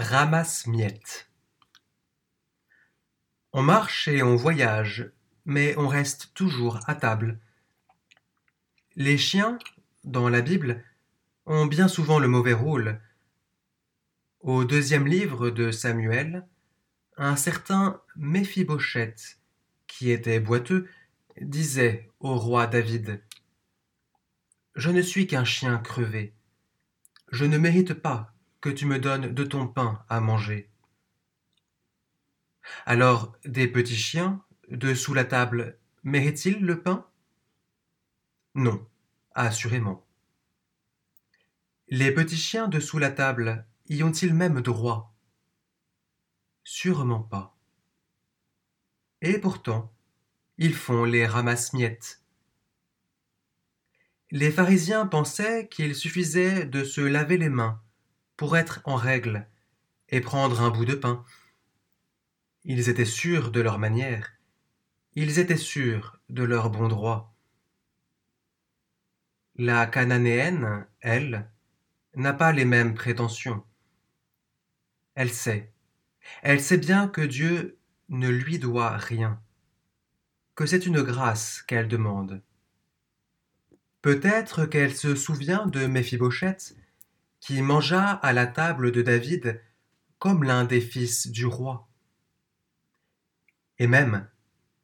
Ramasse-miettes. On marche et on voyage, mais on reste toujours à table. Les chiens, dans la Bible, ont bien souvent le mauvais rôle. Au deuxième livre de Samuel, un certain Méphibosheth, qui était boiteux, disait au roi David Je ne suis qu'un chien crevé. Je ne mérite pas que tu me donnes de ton pain à manger. Alors des petits chiens, de sous la table, méritent-ils le pain? Non, assurément. Les petits chiens de sous la table y ont-ils même droit? Sûrement pas. Et pourtant, ils font les ramasse-miettes. Les pharisiens pensaient qu'il suffisait de se laver les mains pour être en règle et prendre un bout de pain. Ils étaient sûrs de leur manière, ils étaient sûrs de leur bon droit. La cananéenne, elle, n'a pas les mêmes prétentions. Elle sait, elle sait bien que Dieu ne lui doit rien, que c'est une grâce qu'elle demande. Peut-être qu'elle se souvient de Méphibosheth qui mangea à la table de David comme l'un des fils du roi. Et même,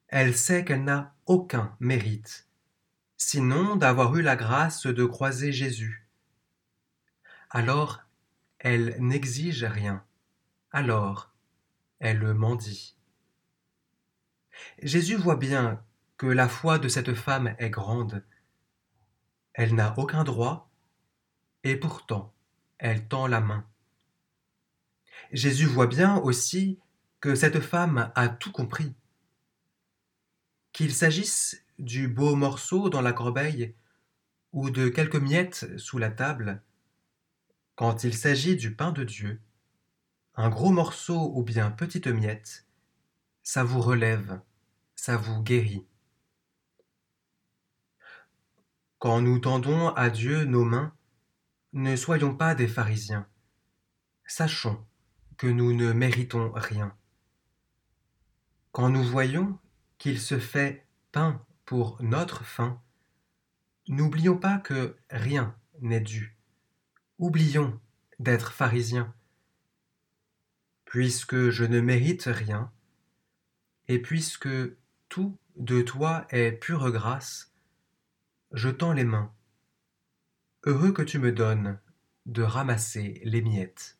elle sait qu'elle n'a aucun mérite, sinon d'avoir eu la grâce de croiser Jésus. Alors, elle n'exige rien, alors elle mendie. Jésus voit bien que la foi de cette femme est grande. Elle n'a aucun droit, et pourtant elle tend la main. Jésus voit bien aussi que cette femme a tout compris. Qu'il s'agisse du beau morceau dans la corbeille ou de quelques miettes sous la table, quand il s'agit du pain de Dieu, un gros morceau ou bien petite miette, ça vous relève, ça vous guérit. Quand nous tendons à Dieu nos mains, ne soyons pas des pharisiens. Sachons que nous ne méritons rien. Quand nous voyons qu'il se fait pain pour notre faim, n'oublions pas que rien n'est dû. Oublions d'être pharisiens. Puisque je ne mérite rien, et puisque tout de toi est pure grâce, je tends les mains heureux que tu me donnes de ramasser les miettes.